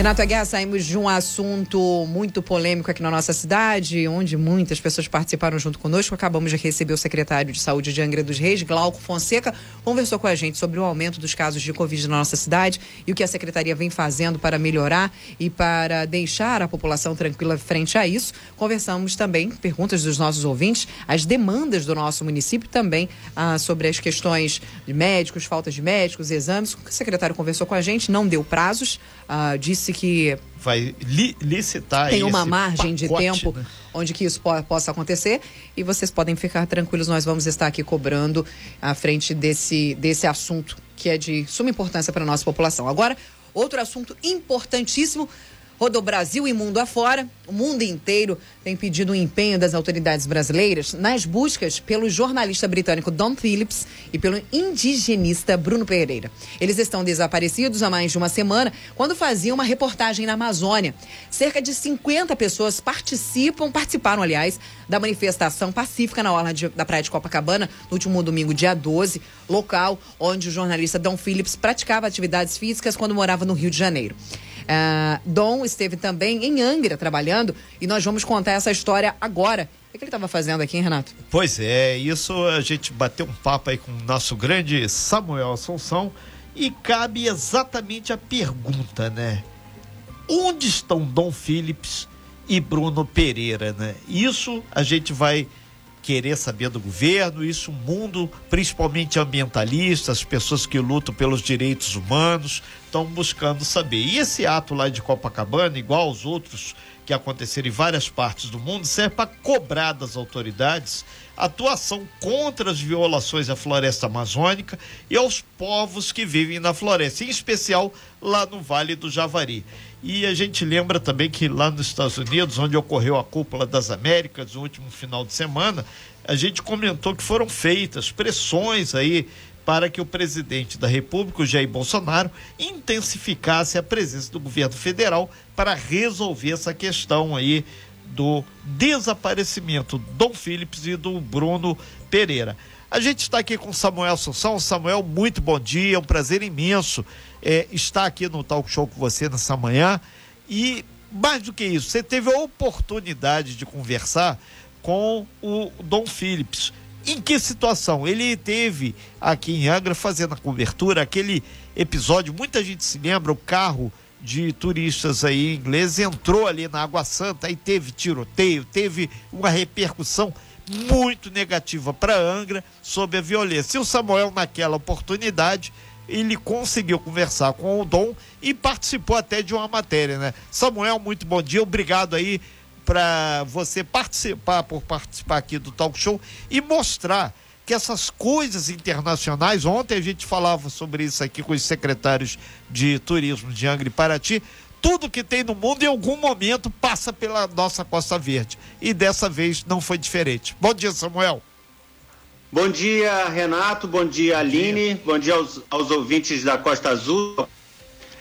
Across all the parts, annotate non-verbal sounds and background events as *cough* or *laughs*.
Renato Aguiar, saímos de um assunto muito polêmico aqui na nossa cidade, onde muitas pessoas participaram junto conosco. Acabamos de receber o secretário de Saúde de Angra dos Reis, Glauco Fonseca, conversou com a gente sobre o aumento dos casos de Covid na nossa cidade e o que a secretaria vem fazendo para melhorar e para deixar a população tranquila frente a isso. Conversamos também, perguntas dos nossos ouvintes, as demandas do nosso município também ah, sobre as questões de médicos, falta de médicos, exames. O secretário conversou com a gente, não deu prazos, ah, disse que vai li, licitar tem uma margem pacote, de tempo né? onde que isso po possa acontecer e vocês podem ficar tranquilos nós vamos estar aqui cobrando à frente desse desse assunto que é de suma importância para a nossa população agora outro assunto importantíssimo Rodou Brasil e mundo afora, o mundo inteiro tem pedido o empenho das autoridades brasileiras nas buscas pelo jornalista britânico Don Phillips e pelo indigenista Bruno Pereira. Eles estão desaparecidos há mais de uma semana quando faziam uma reportagem na Amazônia. Cerca de 50 pessoas participam, participaram, aliás, da manifestação pacífica na orla de, da Praia de Copacabana no último domingo, dia 12, local onde o jornalista Don Phillips praticava atividades físicas quando morava no Rio de Janeiro. Uh, Dom esteve também em Angra trabalhando e nós vamos contar essa história agora. O que ele estava fazendo aqui, hein, Renato? Pois é, isso a gente bateu um papo aí com o nosso grande Samuel Assunção e cabe exatamente a pergunta, né? Onde estão Dom Phillips e Bruno Pereira, né? Isso a gente vai querer saber do governo, isso o mundo, principalmente ambientalistas, as pessoas que lutam pelos direitos humanos, estão buscando saber. E esse ato lá de Copacabana, igual aos outros que aconteceram em várias partes do mundo, serve para cobrar das autoridades atuação contra as violações à floresta amazônica e aos povos que vivem na floresta, em especial lá no Vale do Javari. E a gente lembra também que lá nos Estados Unidos, onde ocorreu a Cúpula das Américas no último final de semana, a gente comentou que foram feitas pressões aí para que o presidente da República, Jair Bolsonaro, intensificasse a presença do governo federal para resolver essa questão aí do desaparecimento do Dom Phillips e do Bruno Pereira. A gente está aqui com Samuel Assunção. Samuel, muito bom dia, é um prazer imenso é, aqui no Talk Show com você nessa manhã. E mais do que isso, você teve a oportunidade de conversar com o Dom Phillips. Em que situação? Ele teve aqui em Angra fazendo a cobertura, aquele episódio, muita gente se lembra, o carro de turistas aí ingleses entrou ali na Água Santa e teve tiroteio, teve uma repercussão muito negativa para Angra sobre a violência. E o Samuel, naquela oportunidade, ele conseguiu conversar com o Dom e participou até de uma matéria, né? Samuel, muito bom dia, obrigado aí para você participar, por participar aqui do talk show e mostrar que essas coisas internacionais, ontem a gente falava sobre isso aqui com os secretários de turismo de Angra e Paraty, tudo que tem no mundo em algum momento passa pela nossa Costa Verde. E dessa vez não foi diferente. Bom dia, Samuel. Bom dia, Renato. Bom dia, Aline. Bom dia, aos, aos, ouvintes da Costa Azul.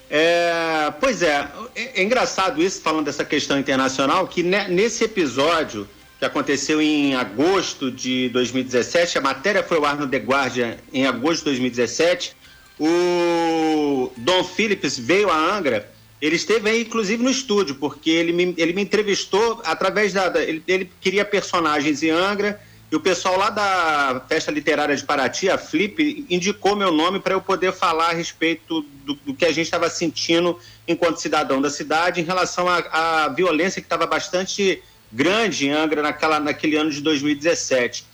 É, pois é, é, é, engraçado isso, falando dessa questão internacional, que nesse episódio que aconteceu em agosto de 2017, a matéria foi ao ar no The Guardian em agosto de 2017, o Dom Phillips veio a Angra ele esteve aí, inclusive, no estúdio, porque ele me, ele me entrevistou através da. da ele, ele, queria personagens em Angra, e o pessoal lá da Festa Literária de Paraty, a Flip, indicou meu nome para eu poder falar a respeito do, do que a gente estava sentindo enquanto cidadão da cidade em relação à violência que estava bastante grande em Angra naquela, naquele ano de 2017.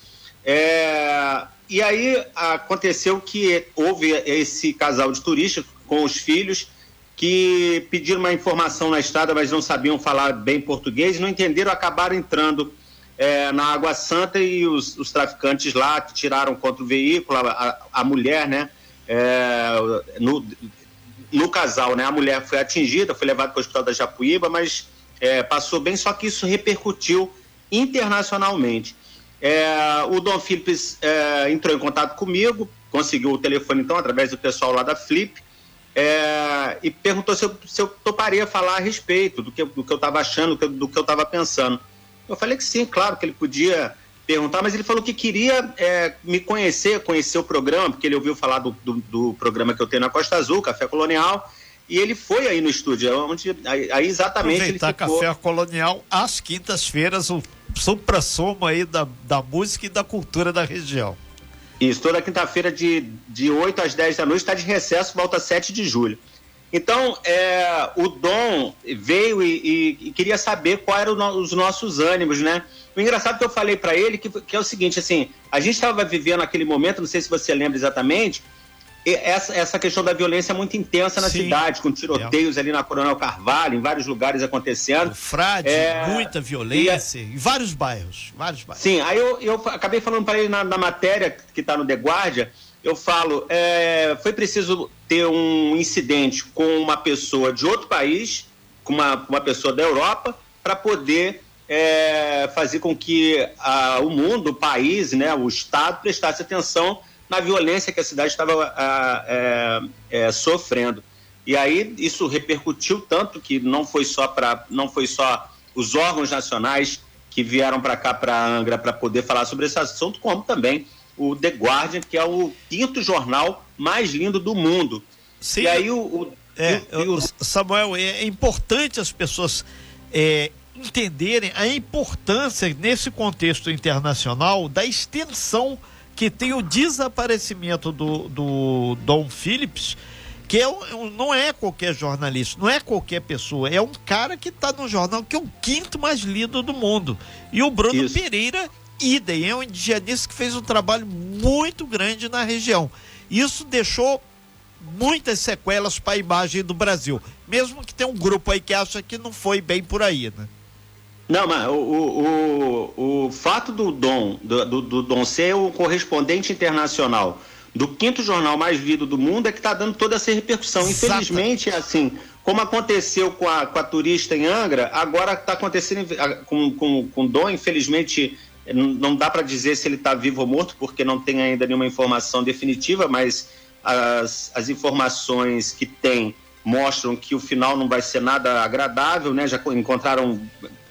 É, e aí aconteceu que houve esse casal de turistas com os filhos que pediram uma informação na estrada, mas não sabiam falar bem português, não entenderam, acabaram entrando é, na Água Santa e os, os, traficantes lá que tiraram contra o veículo, a, a mulher, né? É, no, no casal, né? A mulher foi atingida, foi levada para o hospital da Japuíba, mas é, passou bem, só que isso repercutiu internacionalmente. É, o Dom Phillips é, entrou em contato comigo, conseguiu o telefone então através do pessoal lá da Flip, é, e perguntou se eu, se eu, toparia falar a respeito do que, do que eu estava achando, do que eu estava pensando. Eu falei que sim, claro que ele podia perguntar, mas ele falou que queria é, me conhecer, conhecer o programa, porque ele ouviu falar do, do, do, programa que eu tenho na Costa Azul, Café Colonial, e ele foi aí no estúdio, onde aí, aí exatamente Aproveitar ele ficou... Café Colonial às quintas-feiras, o supra-sumo aí da, da música e da cultura da região. Isso, toda quinta-feira de, de 8 às 10 da noite, está de recesso, volta 7 de julho. Então, é, o Dom veio e, e, e queria saber quais eram os nossos ânimos, né? O engraçado que eu falei para ele que, que, é o seguinte, assim, a gente estava vivendo aquele momento, não sei se você lembra exatamente, essa, essa questão da violência é muito intensa na Sim. cidade, com tiroteios é. ali na Coronel Carvalho, em vários lugares acontecendo. O Frade, é... muita violência, em vários bairros, vários bairros. Sim, aí eu, eu acabei falando para ele na, na, matéria que está no The Guardian, eu falo, é, foi preciso ter um incidente com uma pessoa de outro país, com uma, uma pessoa da Europa, para poder é, fazer com que a, o mundo, o país, né, o Estado prestasse atenção na violência que a cidade estava é, é, sofrendo. E aí isso repercutiu tanto que não foi só para não foi só os órgãos nacionais que vieram para cá para Angra para poder falar sobre esse assunto, como também o The Guardian, que é o quinto jornal mais lindo do mundo. Sim. E aí o, o, é, o, o Samuel é importante as pessoas é, entenderem a importância nesse contexto internacional da extensão que tem o desaparecimento do, do Dom Phillips, que é um, não é qualquer jornalista, não é qualquer pessoa, é um cara que está no jornal que é o quinto mais lido do mundo. E o Bruno Isso. Pereira, idem, é um indianista que fez um trabalho muito grande na região. Isso deixou muitas sequelas para a imagem do Brasil, mesmo que tenha um grupo aí que acha que não foi bem por aí, né? Não, mas o, o, o, o fato do Dom, do, do, do Dom ser o correspondente internacional do quinto jornal mais lido do mundo é que está dando toda essa repercussão. Infelizmente, é assim, como aconteceu com a, com a turista em Angra, agora está acontecendo com, com, com Dom, infelizmente não dá para dizer se ele está vivo ou morto, porque não tem ainda nenhuma informação definitiva, mas as, as informações que tem mostram que o final não vai ser nada agradável, né? Já encontraram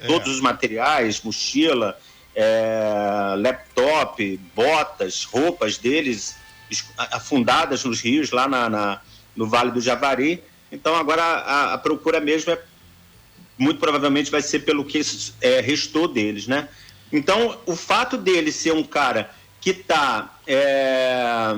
é. todos os materiais, mochila, é, laptop, botas, roupas deles afundadas nos rios lá na, na no Vale do Javari. Então agora a, a, procura mesmo é muito provavelmente vai ser pelo que é, restou deles, né? Então o fato dele ser um cara que está é,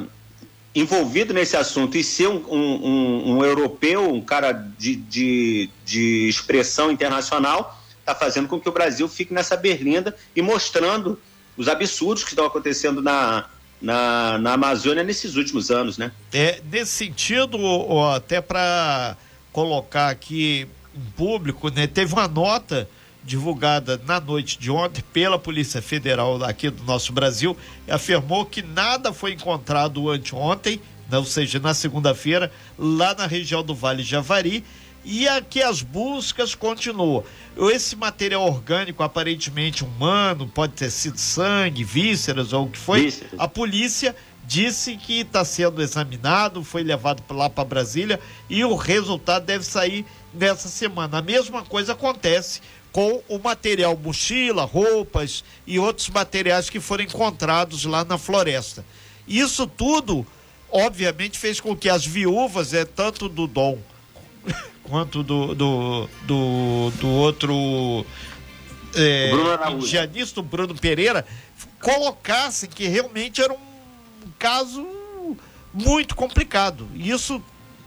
envolvido nesse assunto e ser um, um, um, europeu, um cara de, de, de expressão internacional, está fazendo com que o Brasil fique nessa berlinda e mostrando os absurdos que estão acontecendo na, na, na Amazônia nesses últimos anos, né? É, nesse sentido, ó, até para colocar aqui em público, né, teve uma nota divulgada na noite de ontem pela Polícia Federal aqui do nosso Brasil, afirmou que nada foi encontrado anteontem, ou seja, na segunda-feira, lá na região do Vale Javari, e aqui as buscas continuam. Esse material orgânico, aparentemente humano, pode ter sido sangue, vísceras ou o que foi, vísceras. a polícia disse que está sendo examinado, foi levado lá para Brasília e o resultado deve sair nessa semana. A mesma coisa acontece com o material mochila, roupas e outros materiais que foram encontrados lá na floresta. Isso tudo, obviamente, fez com que as viúvas, é tanto do Dom *laughs* quanto do, do, do, do outro é, indianista, Bruno Pereira, colocassem que realmente era um caso muito complicado. Isso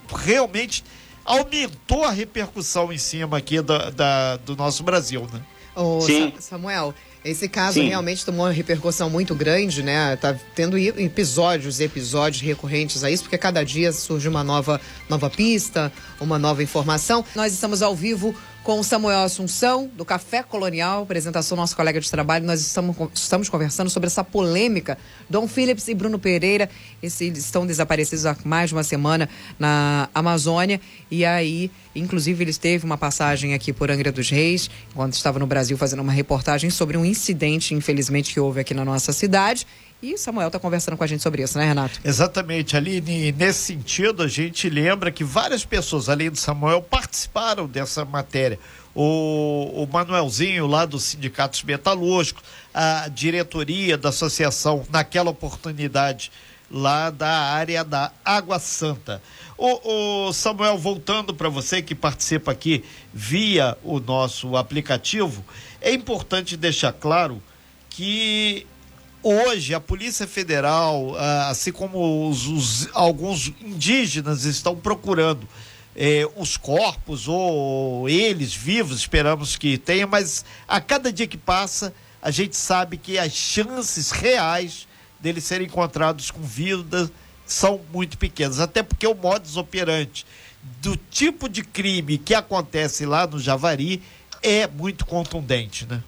realmente aumentou a repercussão em cima aqui da, da do nosso Brasil, né? Ô, Sim. Samuel, esse caso Sim. realmente tomou uma repercussão muito grande, né? Tá tendo episódios e episódios recorrentes a isso, porque cada dia surge uma nova, nova pista, uma nova informação. Nós estamos ao vivo com o Samuel Assunção, do Café Colonial, apresentação do nosso colega de trabalho. Nós estamos, estamos conversando sobre essa polêmica. Dom Phillips e Bruno Pereira, eles estão desaparecidos há mais de uma semana na Amazônia. E aí, inclusive, eles teve uma passagem aqui por Angra dos Reis, quando estava no Brasil fazendo uma reportagem sobre um incidente, infelizmente, que houve aqui na nossa cidade. E Samuel está conversando com a gente sobre isso, né, Renato? Exatamente, Aline. Nesse sentido, a gente lembra que várias pessoas, além do Samuel, participaram dessa matéria. o, o Manuelzinho lá dos sindicatos metalúrgicos, a diretoria da associação naquela oportunidade lá da área da Água Santa. O, o Samuel, voltando para você que participa aqui via o nosso aplicativo, é importante deixar claro que hoje a Polícia Federal, ah, assim como os, os, alguns indígenas estão procurando eh, os corpos ou eles vivos, esperamos que tenha, mas a cada dia que passa a gente sabe que as chances reais deles serem encontrados com vida são muito pequenas, até porque o modus operandi do tipo de crime que acontece lá no Javari é muito contundente, né?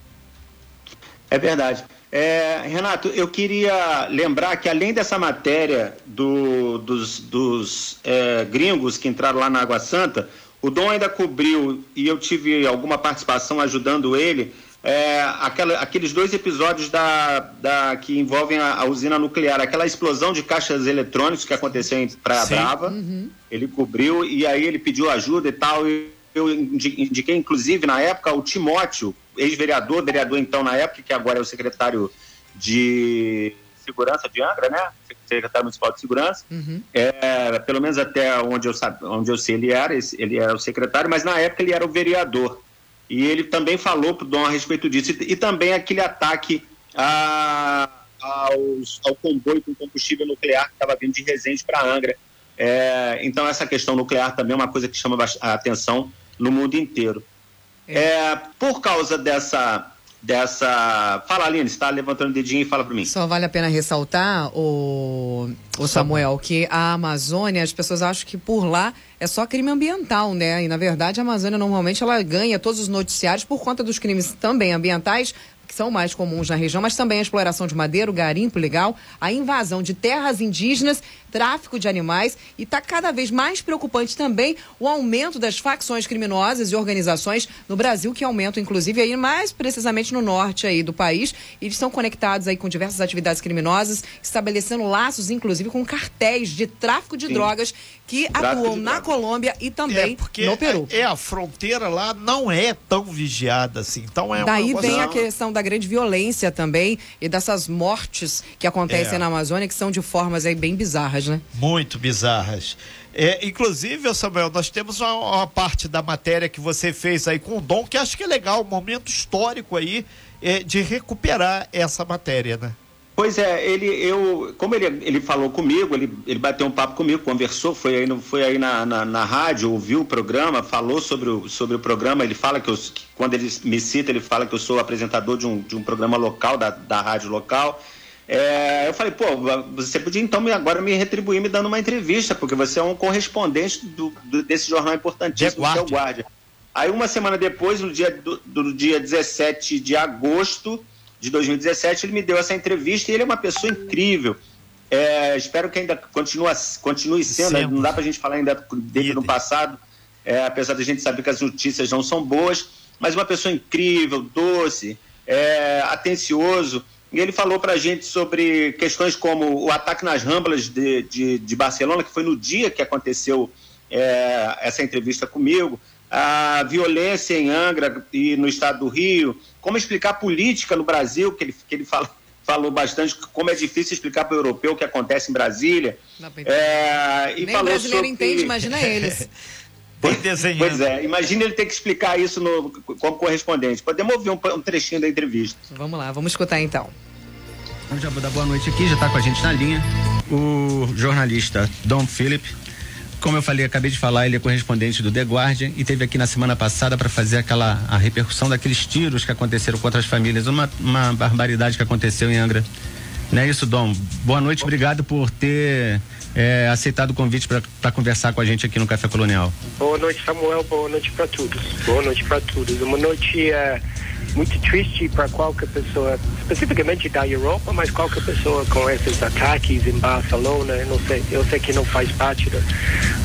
É verdade. É, Renato, eu queria lembrar que além dessa matéria do, dos, dos é, gringos que entraram lá na Água Santa, o Dom ainda cobriu e eu tive alguma participação ajudando ele é, aquela, aqueles dois episódios da, da, que envolvem a, a, usina nuclear, aquela explosão de caixas eletrônicos que aconteceu em Praia Sim. Brava, uhum. ele cobriu e aí ele pediu ajuda e tal. E eu indiquei, inclusive, na época, o Timóteo, ex-vereador, vereador então na época, que agora é o secretário de Segurança de Angra, né? Secretário Municipal de Segurança. Uhum. É, pelo menos até onde eu, onde eu sei, ele era, ele era o secretário, mas na época ele era o vereador. E ele também falou para o Dom a respeito disso. E, e também aquele ataque a, aos, ao comboio com combustível nuclear que estava vindo de Resende para Angra. É, então, essa questão nuclear também é uma coisa que chama a atenção no mundo inteiro. É, por causa dessa dessa. Fala, Aline, você está levantando o dedinho e fala para mim. Só vale a pena ressaltar, o, o Samuel, que a Amazônia, as pessoas acham que por lá é só crime ambiental, né? E na verdade a Amazônia normalmente ela ganha todos os noticiários por conta dos crimes também ambientais, que são mais comuns na região, mas também a exploração de madeira, o garimpo legal, a invasão de terras indígenas, tráfico de animais e está cada vez mais preocupante também o aumento das facções criminosas e organizações no Brasil, que aumentam inclusive aí mais precisamente no norte aí do país. Eles estão conectados aí com diversas atividades criminosas, estabelecendo laços inclusive com cartéis de tráfico de Sim. drogas que atuam na Colômbia e também é no Peru. É, é, a fronteira lá não é tão vigiada assim. Então é Daí vem a questão da grande violência também e dessas mortes que acontecem é. na Amazônia que são de formas aí bem bizarras, né? Muito bizarras. É, inclusive, Samuel, nós temos uma, uma, parte da matéria que você fez aí com o Dom, que acho que é legal, um momento histórico aí é, de recuperar essa matéria, né? Pois é, ele, eu, como ele, ele falou comigo, ele, ele bateu um papo comigo, conversou, foi aí, foi aí na, na, na rádio, ouviu o programa, falou sobre o, sobre o programa, ele fala que, eu, que quando ele me cita, ele fala que eu sou apresentador de um, de um programa local, da, da rádio local. É, eu falei, pô, você podia então agora me retribuir me dando uma entrevista, porque você é um correspondente do, do desse jornal importantíssimo, que é o Guardia. Aí uma semana depois, no dia, do, do dia 17 de agosto, de 2017, ele me deu essa entrevista e ele é uma pessoa incrível. É, espero que ainda continue, continue sendo, Sempre. não dá para a gente falar ainda dele no passado, é, apesar da gente saber que as notícias não são boas, mas uma pessoa incrível, doce, é, atencioso. E ele falou para a gente sobre questões como o ataque nas Ramblas de, de, de Barcelona, que foi no dia que aconteceu é, essa entrevista comigo, a violência em Angra e no estado do Rio, como explicar a política no Brasil, que ele, que ele fala, falou bastante, como é difícil explicar para o europeu o que acontece em Brasília. É, e Nem falou brasileiro sobre... entende, imagina eles. *laughs* Pois é, imagina ele ter que explicar isso no, como correspondente. Podemos ouvir um, um trechinho da entrevista. Vamos lá, vamos escutar então. Já vou dar boa noite aqui, já está com a gente na linha. O jornalista Dom Philip, como eu falei, acabei de falar, ele é correspondente do The Guardian e teve aqui na semana passada para fazer aquela a repercussão daqueles tiros que aconteceram contra as famílias, uma, uma barbaridade que aconteceu em Angra. Não é isso, Dom? Boa noite, obrigado por ter é, aceitado o convite para conversar com a gente aqui no Café Colonial. Boa noite, Samuel. Boa noite para todos. Boa noite para todos. Uma noite é, muito triste para qualquer pessoa, especificamente da Europa, mas qualquer pessoa com esses ataques em Barcelona, eu não sei, eu sei que não faz parte do,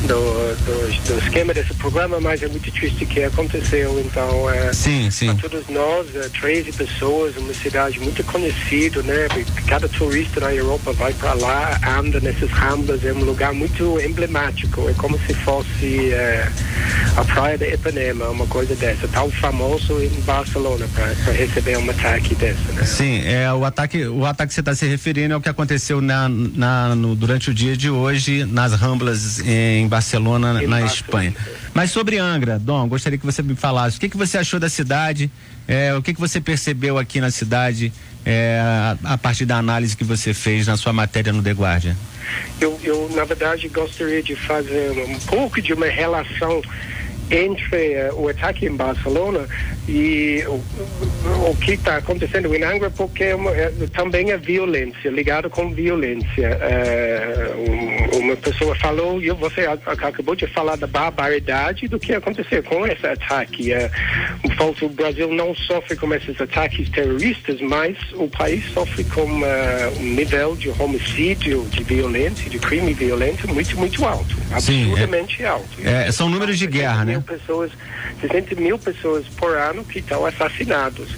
do, do, do esquema desse programa, mas é muito triste que aconteceu. Então, é, sim, sim. para todos nós, é, 13 pessoas, uma cidade muito conhecida, né? Cada turista na Europa vai para lá, anda nesses ramblas, é um lugar muito emblemático, é como se fosse é, a praia de Ipanema, uma coisa dessa, tão famoso em Barcelona para receber um ataque dessa, né? Sim, é o ataque, o ataque que você está se referindo é o que aconteceu na, na no, durante o dia de hoje nas ramblas em Barcelona, em na Barcelona. Espanha. Mas sobre Angra, Dom, gostaria que você me falasse o que, que você achou da cidade, é, o que, que você percebeu aqui na cidade é, a, a, partir da análise que você fez na sua matéria no The Guardian? Eu, eu na verdade, gostaria de fazer um pouco de uma relação entre uh, o ataque em Barcelona e o, o que está acontecendo em Angra porque é é, também é violência, ligado com violência. Uh, uma pessoa falou, e você acabou de falar da barbaridade do que aconteceu com esse ataque. Uh, o Brasil não sofre com esses ataques terroristas, mas o país sofre com uh, um nível de homicídio, de violência, de crime violento muito, muito alto. Absurdamente Sim, é, alto. É, são números de guerra, né? pessoas, 60 mil pessoas por ano que estão assassinados.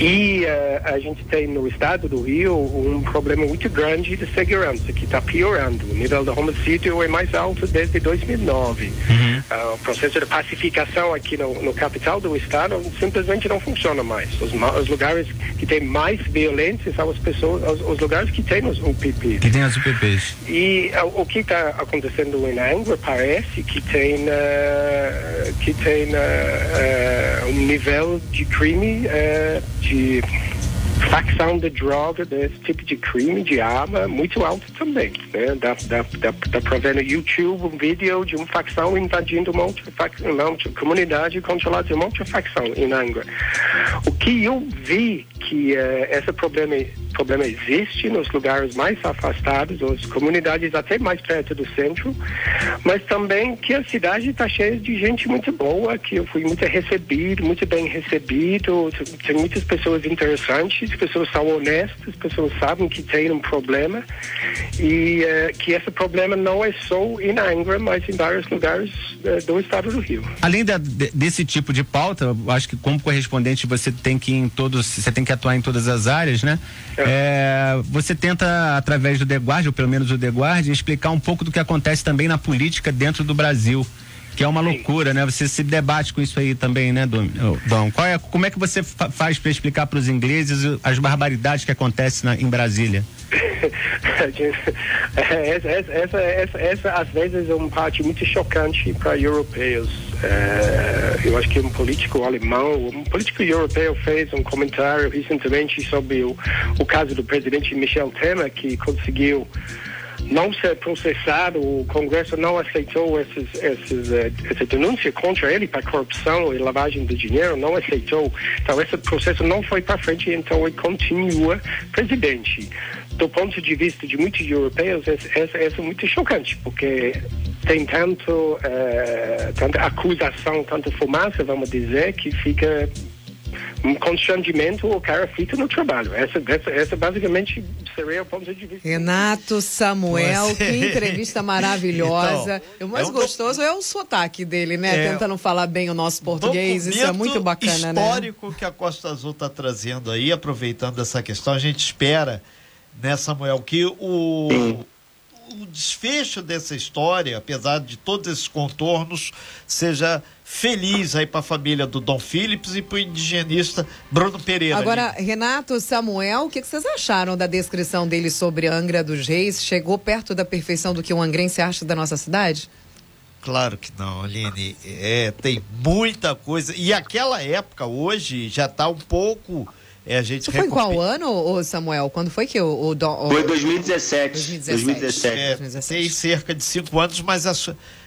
E uh, a gente tem no estado do Rio um problema muito grande de segurança, que está piorando. O nível do homicídio é mais alto desde 2009. Uhum. Uh, o processo de pacificação aqui no, no, capital do estado simplesmente não funciona mais. Os, os lugares que têm mais violência são as pessoas, os, os, lugares que têm os UPPs. Que têm as UPPs. E uh, o que está acontecendo em Angra parece que tem que tem um nível de crime de facção de droga, desse tipo de crime, de arma, muito alto também. Né? Dá, dá, dá, dá ver no YouTube um vídeo de uma facção invadindo uma uma outra comunidade controlada de uma outra facção em Angra. O que eu vi que uh, esse problema problema existe nos lugares mais afastados, as comunidades até mais perto do centro, mas também que a cidade está cheia de gente muito boa, que eu fui muito recebido, muito bem recebido, tem muitas pessoas interessantes, pessoas são honestas, pessoas sabem que tem um problema e uh, que esse problema não é só em Angra, mas em vários lugares uh, do estado do Rio. Além da, desse tipo de pauta, acho que como correspondente você tem que ir em todos, você tem que atuar em todas as áreas, né? É. É, você tenta, através do The Guardian, ou pelo menos o The Guardian, explicar um pouco do que acontece também na política dentro do Brasil. Que é uma Sim. loucura, né? Você se debate com isso aí também, né, Dom? Dom? Qual é, como é que você fa faz para explicar para os ingleses as barbaridades que acontecem na, em Brasília? *laughs* essa, essa, essa, essa, às vezes é uma parte muito chocante para europeus. É, eu acho que um político alemão, um político europeu fez um comentário recentemente sobre o, o caso do presidente Michel Temer, que conseguiu não ser processado, o Congresso não aceitou esses, esses, uh, essa denúncia contra ele para corrupção e lavagem de dinheiro, não aceitou. Então, esse processo não foi para frente, então ele continua presidente. Do ponto de vista de muitos europeus, essa é muito chocante, porque tem tanto, uh, tanta acusação, tanta fumaça, vamos dizer, que fica um constrangimento o cara fica no trabalho. Essa, essa, essa basicamente seria o ponto de vista. Renato Samuel, Você... que entrevista maravilhosa. Então, o mais é um gostoso do... é o sotaque dele, né? É... Tentando falar bem o nosso português. Isso é muito bacana, né? histórico que a Costa Azul está trazendo aí, aproveitando essa questão, a gente espera, né, Samuel, que o o desfecho dessa história, apesar de todos esses contornos, seja feliz aí para a família do Dom Phillips e para o indigenista Bruno Pereira. Agora, ali. Renato Samuel, o que, que, vocês acharam da descrição dele sobre Angra dos Reis? Chegou perto da perfeição do que um angrense acha da nossa cidade? Claro que não, Aline. É, tem muita coisa. E aquela época, hoje, já está um pouco. É, a gente Isso foi em qual ano, Samuel? Quando foi que o, o, Dom, o... Foi 2017. 2017. 2017. É, 2017. Tem cerca de cinco anos, mas a,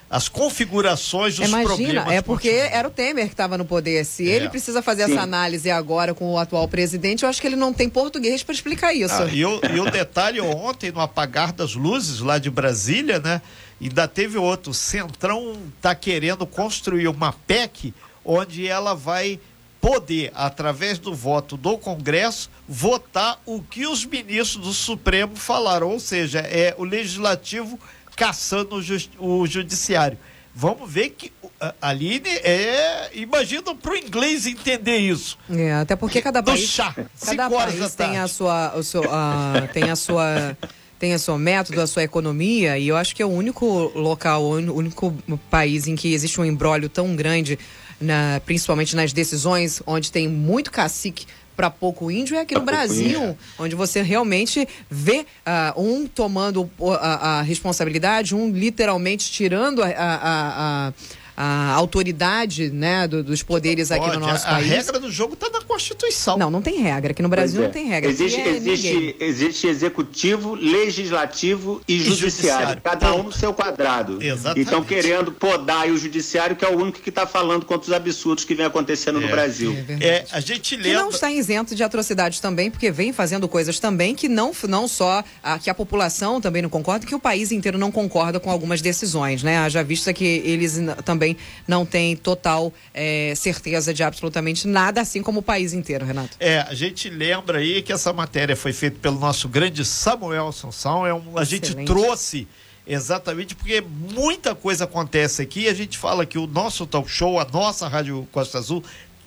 as configurações dos Imagina, problemas. é porque continuam. era o Temer que estava no poder. Se é. ele precisa fazer Sim. essa análise agora com o atual presidente, eu acho que ele não tem português para explicar isso. Ah, e, o, e o detalhe, ontem, no apagar das luzes lá de Brasília, né? Ainda teve outro. Centrão está querendo construir uma PEC onde ela vai poder, através do voto do Congresso, votar o que os ministros do Supremo falaram, ou seja, é o legislativo caçando o, ju o judiciário. Vamos ver que a Aline é. Imagina para o inglês entender isso. É, até porque cada Do país. chá, cada país tem a sua. O seu, a, tem a sua. Tem o seu método, a sua economia, e eu acho que é o único local, o único país em que existe um embrólio tão grande, na- principalmente nas decisões, onde tem muito cacique para pouco índio, é aqui no Pra pouco Brasil, índio. onde você realmente vê ah, um tomando a, a responsabilidade, um literalmente tirando a, a- a- a- a autoridade né, do- dos poderes aqui no nosso a, a país. regra do jogo está na Constituição. Não, não tem regra. Aqui no Brasil Pois não é. tem regra. Existe, é existe, existe executivo, legislativo e, judiciário. judiciário, cada um no seu quadrado. Exatamente. Então, querendo podar o judiciário, que é o único que está falando contra os absurdos que vem acontecendo no Brasil. É. É, a gente Que lembra. não está isento de atrocidades também, porque vem fazendo coisas também que não, não só a, que a população também não concorda, que o país inteiro não concorda com algumas decisões, né? Haja vista que eles n- também não têm total eh, certeza de absolutamente nada, assim como o país inteiro, Renato. É, a gente lembra aí que essa matéria foi feita pelo nosso grande Samuel Assunção. É um, a gente trouxe exatamente porque muita coisa acontece aqui. A gente fala que o nosso talk show, a nossa Rádio Costa Azul,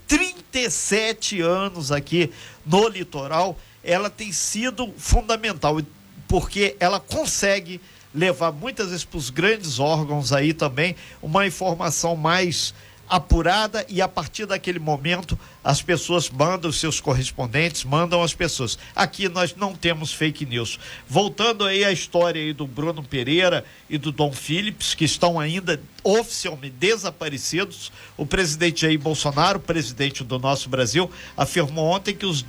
37 anos aqui no litoral, ela tem sido fundamental, porque ela consegue levar muitas vezes para os grandes órgãos aí também uma informação mais apurada e a partir daquele momento as pessoas mandam seus correspondentes, mandam as pessoas. Aqui nós não temos fake news. Voltando aí à história aí do Bruno Pereira e do Dom Phillips, que estão ainda oficialmente desaparecidos, o presidente Jair Bolsonaro, presidente do nosso Brasil, afirmou ontem que os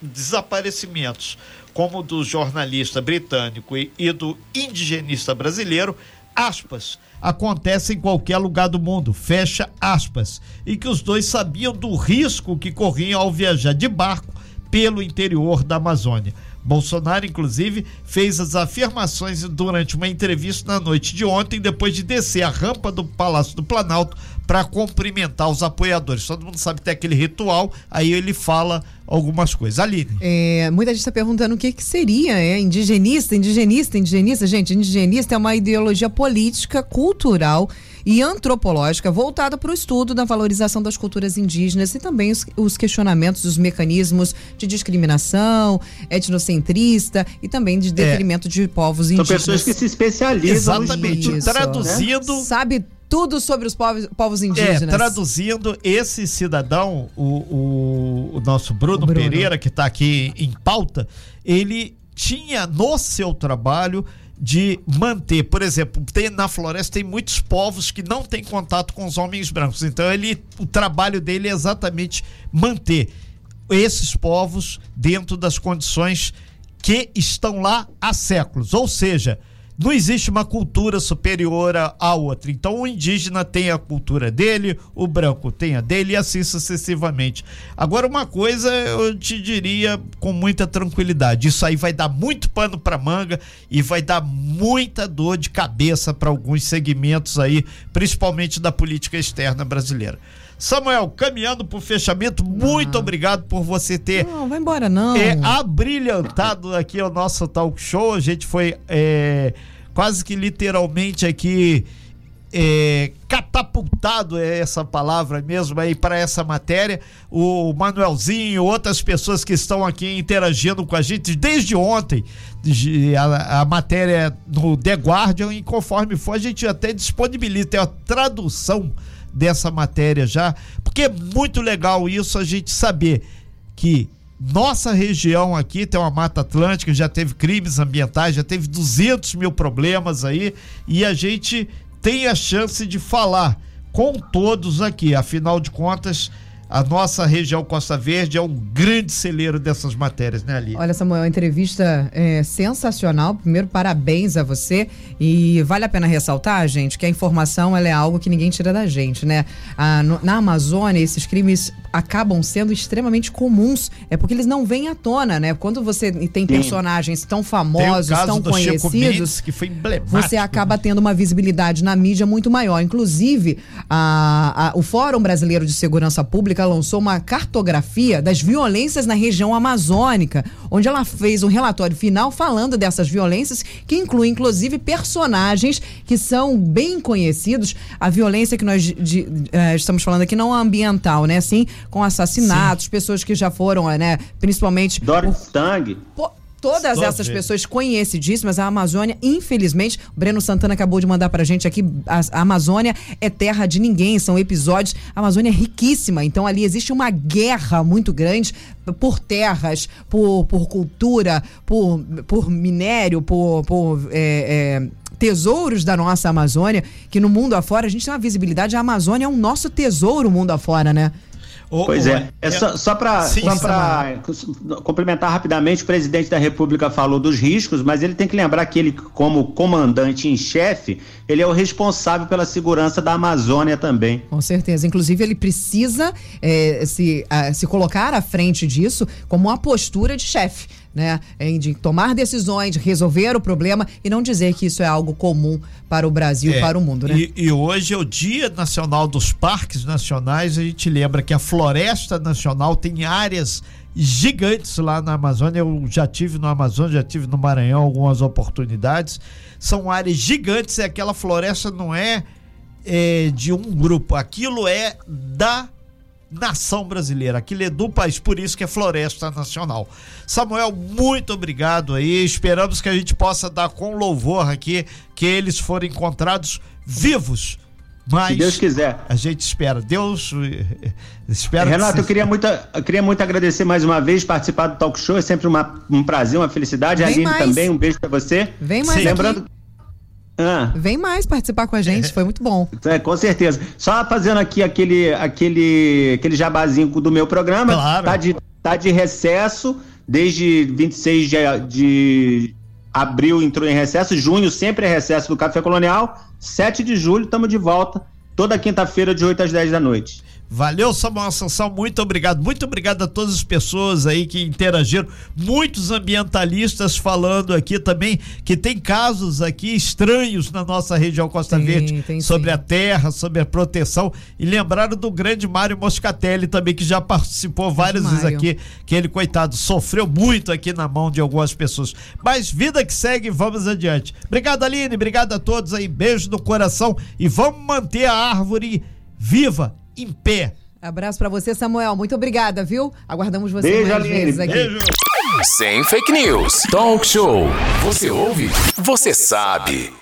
desaparecimentos, como o do jornalista britânico e do indigenista brasileiro, aspas, acontece em qualquer lugar do mundo, fecha aspas, e que os dois sabiam do risco que corriam ao viajar de barco pelo interior da Amazônia. Bolsonaro, inclusive, fez as afirmações durante uma entrevista na noite de ontem, depois de descer a rampa do Palácio do Planalto para cumprimentar os apoiadores. Todo mundo sabe que tem aquele ritual, aí ele fala algumas coisas. Aline. É, muita gente está perguntando o que, que seria, é indigenista, indigenista, indigenista. Gente, indigenista é uma ideologia política, cultural e antropológica voltada para o estudo da valorização das culturas indígenas e também os, os questionamentos dos mecanismos de discriminação, etnocentrista e também de detrimento de povos São indígenas. pessoas que se especializam no Exatamente. estudo. Isso. Traduzindo. Sabe tudo sobre os povos, povos É, indígenas. traduzindo, esse cidadão, o, o, o nosso Bruno, O Bruno. Pereira, que está aqui em pauta, ele tinha no seu trabalho de manter, por exemplo, tem, na floresta tem muitos povos que não têm contato com os homens brancos. Então ele, o trabalho dele é exatamente manter esses povos dentro das condições que estão lá há séculos. Ou seja, não existe uma cultura superior à outra. Então o indígena tem a cultura dele, o branco tem a dele e assim sucessivamente. Agora, uma coisa eu te diria com muita tranquilidade: isso aí vai dar muito pano para manga e vai dar muita dor de cabeça para alguns segmentos aí, principalmente da política externa brasileira. Samuel, caminhando para o fechamento, muito obrigado por você ter Não, vai embora não. é, abrilhantado aqui o nosso talk show. A gente foi é, quase que literalmente aqui é, catapultado é essa palavra mesmo aí para essa matéria. O Manuelzinho, outras pessoas que estão aqui interagindo com a gente desde ontem, a, a matéria no The Guardian, e conforme for, a gente até disponibiliza a tradução dessa matéria já, porque é muito legal isso a gente saber que nossa região aqui tem uma Mata Atlântica, já teve crimes ambientais, já teve 200 mil problemas aí, e a gente tem a chance de falar com todos aqui. Afinal de contas, a nossa região Costa Verde é um grande celeiro dessas matérias, né, Ali? Olha, Samuel, entrevista é sensacional. Primeiro, parabéns a você. E vale a pena ressaltar, gente, que a informação é algo que ninguém tira da gente, né? Ah, no- na Amazônia, esses crimes acabam sendo extremamente comuns. É porque eles não vêm à tona, né? Quando você tem personagens tão famosos, tão conhecidos. Mendes, que foi. Você acaba tendo uma visibilidade na mídia muito maior. Inclusive, a- a- o Fórum Brasileiro de Segurança Pública lançou uma cartografia das violências na região amazônica, onde ela fez um relatório final falando dessas violências, que inclui inclusive personagens que são bem conhecidos. A violência que nós de, uh, estamos falando aqui não é ambiental, né? Sim, com assassinatos, Sim. pessoas que já foram, né? Principalmente. Doris Tang. Todas Só essas ver. pessoas conhecidíssimas, a Amazônia, infelizmente, o Breno Santana acabou de mandar pra gente aqui, a, a Amazônia é terra de ninguém, são episódios, a Amazônia é riquíssima, então ali existe uma guerra muito grande por terras, por, por cultura, por, por minério, por, por é, é, tesouros da nossa Amazônia, que no mundo afora a gente tem uma visibilidade, a Amazônia é um nosso tesouro mundo afora, né? Pois é. é só, só para complementar rapidamente, o presidente da República falou dos riscos, mas ele tem que lembrar que ele, como comandante em chefe, ele é o responsável pela segurança da Amazônia também. Com certeza. Inclusive, ele precisa é, se, a, se colocar à frente disso como uma postura de chefe né? De tomar decisões, de resolver o problema e não dizer que isso é algo comum para o Brasil e é, para o mundo, né? E, e, hoje é o Dia Nacional dos Parques Nacionais. A gente lembra que a Floresta Nacional tem áreas gigantes lá na Amazônia. Eu já tive no Amazonas, já tive no Maranhão algumas oportunidades. São áreas gigantes e aquela floresta não é, é de um grupo, aquilo é da nação brasileira. Aquilo é do país, por isso que é Floresta Nacional. Samuel, muito obrigado aí. Esperamos que a gente possa dar com louvor aqui que eles foram encontrados vivos. Mas Se Deus quiser. A gente espera. Deus espera. Renato, que eu queria muito, eu queria muito agradecer mais uma vez participar do talk show. É sempre uma, um prazer, uma felicidade. Vem a Aline também, um beijo para você. Vem mais. Lembrando, aqui. Ah. Vem mais participar com a gente, foi muito bom. *laughs* É, com certeza. Só fazendo aqui aquele, aquele, aquele jabazinho do meu programa. Claro. Tá de, tá de recesso desde 26 de, de abril entrou em recesso, junho sempre é recesso do Café Colonial. 7 de julho estamos de volta, toda quinta-feira de 8 às 10 da noite. Valeu, Samuel Assunção, muito obrigado. Muito obrigado a todas as pessoas aí que interagiram. Muitos ambientalistas falando aqui também que tem casos aqui estranhos na nossa região Costa tem, Verde tem, sobre sim. a terra, sobre a proteção. E lembraram do grande Mário Moscatelli também, que já participou várias vezes aqui, que ele, coitado, sofreu muito aqui na mão de algumas pessoas. Mas vida que segue, vamos adiante. Obrigado, Aline, obrigado a todos aí. Beijo no coração e vamos manter a árvore viva em pé. Abraço para você, Samuel. Muito obrigada, viu? Aguardamos você Beijo, mais Aline. vezes aqui. Beijo. Sem fake news. Talk show. Você ouve? Você sabe.